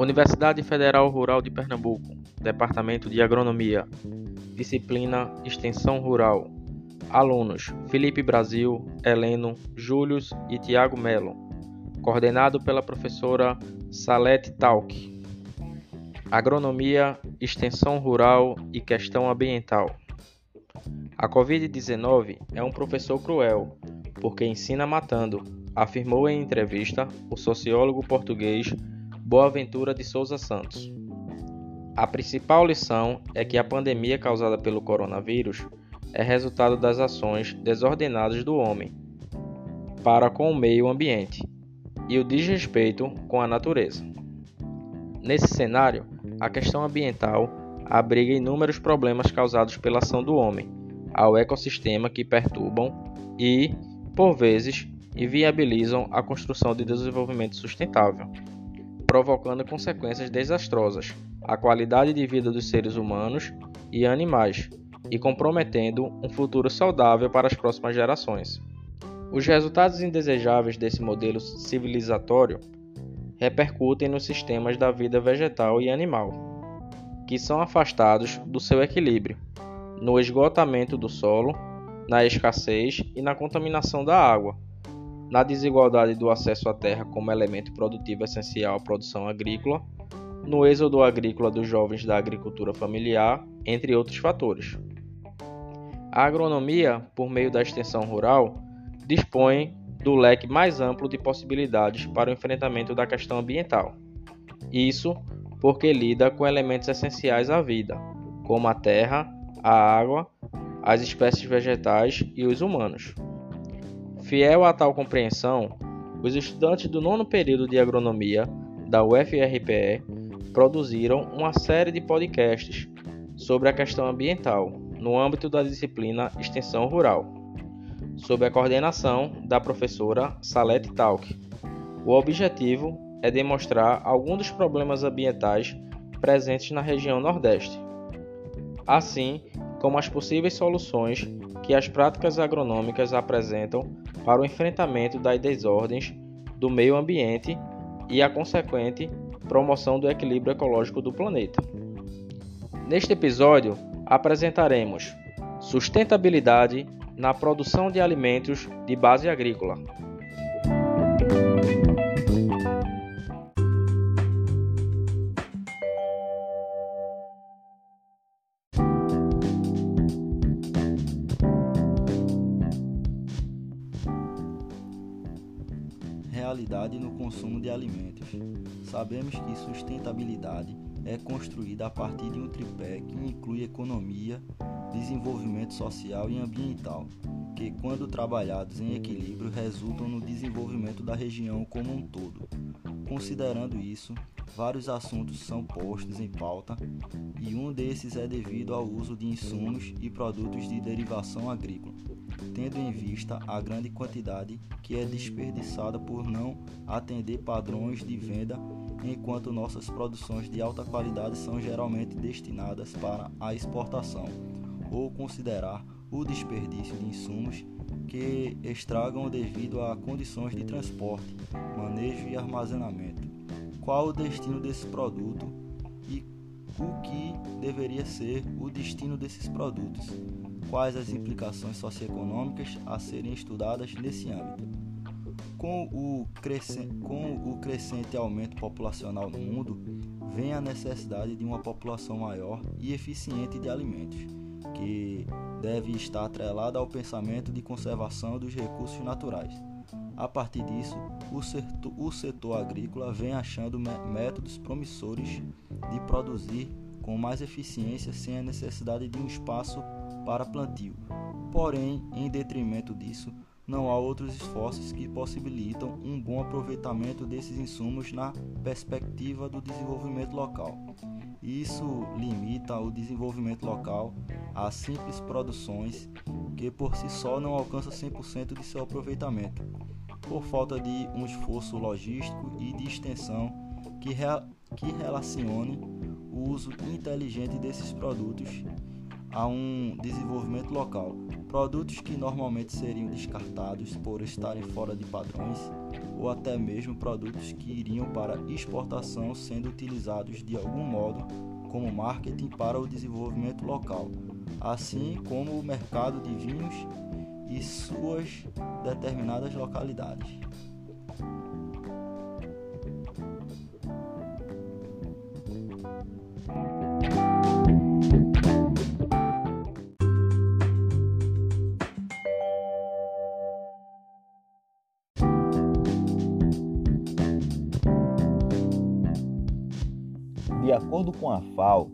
Universidade Federal Rural de Pernambuco, Departamento de Agronomia, Disciplina Extensão Rural. Alunos: Felipe Brasil, Heleno, Július e Tiago Melo. Coordenado pela professora Salete Talk. Agronomia, Extensão Rural e Questão Ambiental. A Covid-19 é um professor cruel, porque ensina matando, afirmou em entrevista o sociólogo português Boaventura de Souza Santos. A principal lição é que a pandemia causada pelo coronavírus é resultado das ações desordenadas do homem para com o meio ambiente e o desrespeito com a natureza. Nesse cenário, a questão ambiental abriga inúmeros problemas causados pela ação do homem ao ecossistema que perturbam e, por vezes, inviabilizam a construção de desenvolvimento sustentável provocando consequências desastrosas à qualidade de vida dos seres humanos e animais e comprometendo um futuro saudável para as próximas gerações. Os resultados indesejáveis desse modelo civilizatório repercutem nos sistemas da vida vegetal e animal, que são afastados do seu equilíbrio, no esgotamento do solo, na escassez e na contaminação da água na desigualdade do acesso à terra como elemento produtivo essencial à produção agrícola, no êxodo agrícola dos jovens da agricultura familiar, entre outros fatores. A agronomia, por meio da extensão rural, dispõe do leque mais amplo de possibilidades para o enfrentamento da questão ambiental. Isso porque lida com elementos essenciais à vida, como a terra, a água, as espécies vegetais e os humanos. Fiel a tal compreensão, os estudantes do nono período de agronomia da UFRPE produziram uma série de podcasts sobre a questão ambiental no âmbito da disciplina Extensão Rural, sob a coordenação da professora Salete Talk. O objetivo é demonstrar alguns dos problemas ambientais presentes na região Nordeste, assim como as possíveis soluções que as práticas agronômicas apresentam para o enfrentamento das desordens do meio ambiente e a consequente promoção do equilíbrio ecológico do planeta. Neste episódio, apresentaremos sustentabilidade na produção de alimentos de base agrícola. No consumo de alimentos. Sabemos que sustentabilidade é construída a partir de um tripé que inclui economia, desenvolvimento social e ambiental, que, quando trabalhados em equilíbrio, resultam no desenvolvimento da região como um todo. Considerando isso, vários assuntos são postos em pauta e um desses é devido ao uso de insumos e produtos de derivação agrícola tendo em vista a grande quantidade que é desperdiçada por não atender padrões de venda, enquanto nossas produções de alta qualidade são geralmente destinadas para a exportação, ou considerar o desperdício de insumos que estragam devido a condições de transporte, manejo e armazenamento. Qual o destino desse produto e o que deveria ser o destino desses produtos? quais as implicações socioeconômicas a serem estudadas nesse âmbito. Com o, com o crescente aumento populacional no mundo, vem a necessidade de uma população maior e eficiente de alimentos, que deve estar atrelada ao pensamento de conservação dos recursos naturais. A partir disso, o setor, o setor agrícola vem achando métodos promissores de produzir com mais eficiência sem a necessidade de um espaço para plantio. Porém, em detrimento disso, não há outros esforços que possibilitam um bom aproveitamento desses insumos na perspectiva do desenvolvimento local. Isso limita o desenvolvimento local a simples produções que por si só não alcançam 100% de seu aproveitamento, por falta de um esforço logístico e de extensão que, rea que relacione o uso inteligente desses produtos a um desenvolvimento local. Produtos que normalmente seriam descartados por estarem fora de padrões ou até mesmo produtos que iriam para exportação sendo utilizados de algum modo como marketing para o desenvolvimento local, assim como o mercado de vinhos suas determinadas localidades. De acordo com a FAO,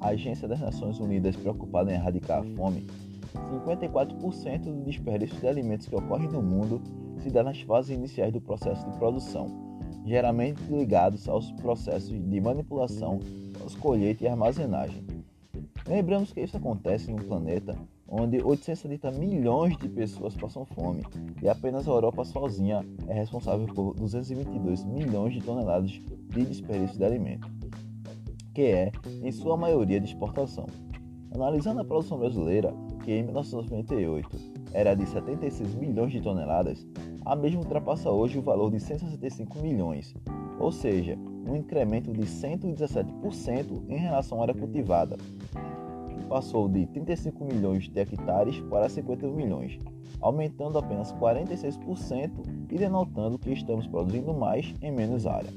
a Agência das Nações Unidas preocupada em erradicar a fome, 54% do desperdício de alimentos que ocorre no mundo se dá nas fases iniciais do processo de produção, geralmente ligados aos processos de manipulação, colheita e armazenagem. Lembramos que isso acontece em um planeta onde 870 milhões de pessoas passam fome e apenas a Europa sozinha é responsável por 222 milhões de toneladas de desperdício de alimento que é, em sua maioria, de exportação. Analisando a produção brasileira, que em 1998 era de 76 milhões de toneladas, a mesma ultrapassa hoje o valor de 165 milhões, ou seja, um incremento de 117% em relação à área cultivada, que passou de 35 milhões de hectares para 51 milhões, aumentando apenas 46% e denotando que estamos produzindo mais em menos área.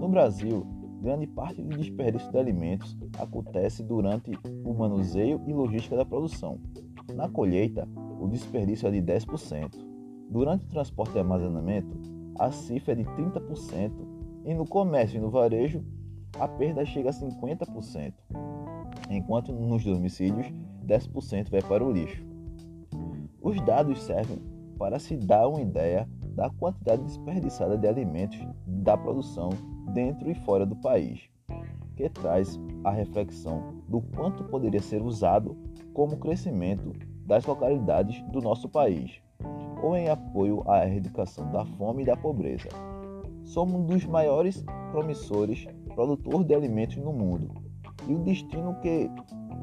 No Brasil, grande parte do desperdício de alimentos acontece durante o manuseio e logística da produção. Na colheita, o desperdício é de 10%. Durante o transporte e armazenamento, a cifra é de 30%. E no comércio e no varejo, a perda chega a 50%, enquanto nos domicílios, 10% vai para o lixo. Os dados servem para se dar uma ideia da quantidade desperdiçada de alimentos da produção dentro e fora do país, que traz a reflexão do quanto poderia ser usado como crescimento das localidades do nosso país, ou em apoio à erradicação da fome e da pobreza. Somos um dos maiores promissores produtores de alimentos no mundo, e o destino que,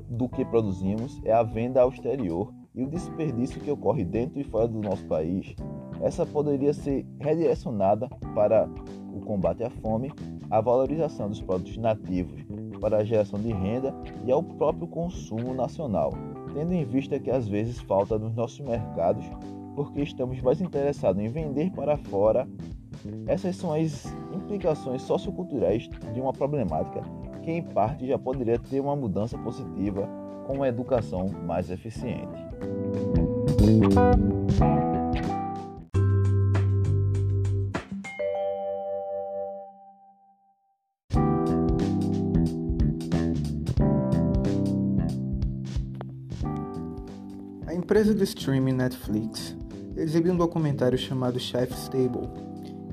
do que produzimos é a venda ao exterior e o desperdício que ocorre dentro e fora do nosso país, essa poderia ser redirecionada para o combate à fome, a valorização dos produtos nativos para a geração de renda e ao próprio consumo nacional, tendo em vista que às vezes falta nos nossos mercados porque estamos mais interessados em vender para fora. Essas são as implicações socioculturais de uma problemática que, em parte, já poderia ter uma mudança positiva com uma educação mais eficiente. Empresa de streaming Netflix exibe um documentário chamado Chef's Table,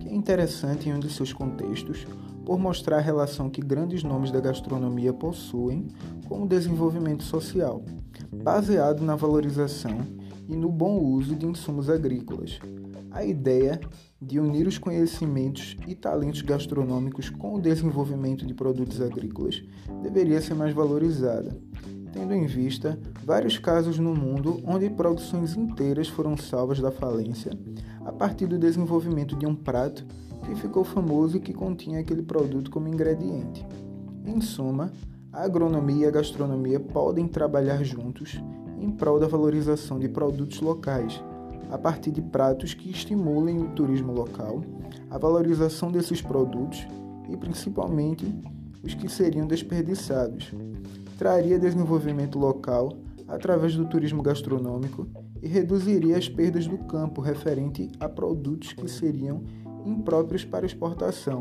que é interessante em um de seus contextos por mostrar a relação que grandes nomes da gastronomia possuem com o desenvolvimento social, baseado na valorização e no bom uso de insumos agrícolas. A ideia de unir os conhecimentos e talentos gastronômicos com o desenvolvimento de produtos agrícolas deveria ser mais valorizada tendo em vista vários casos no mundo onde produções inteiras foram salvas da falência a partir do desenvolvimento de um prato que ficou famoso e que continha aquele produto como ingrediente. Em suma, a agronomia e a gastronomia podem trabalhar juntos em prol da valorização de produtos locais, a partir de pratos que estimulem o turismo local, a valorização desses produtos e principalmente os que seriam desperdiçados, traria desenvolvimento local através do turismo gastronômico e reduziria as perdas do campo referente a produtos que seriam impróprios para exportação.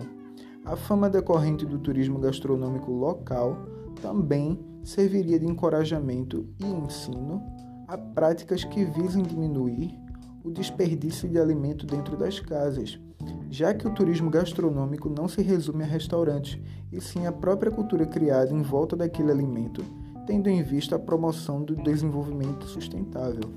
A fama decorrente do turismo gastronômico local também serviria de encorajamento e ensino a práticas que visem diminuir o desperdício de alimento dentro das casas, já que o turismo gastronômico não se resume a restaurantes, e sim à própria cultura criada em volta daquele alimento, tendo em vista a promoção do desenvolvimento sustentável.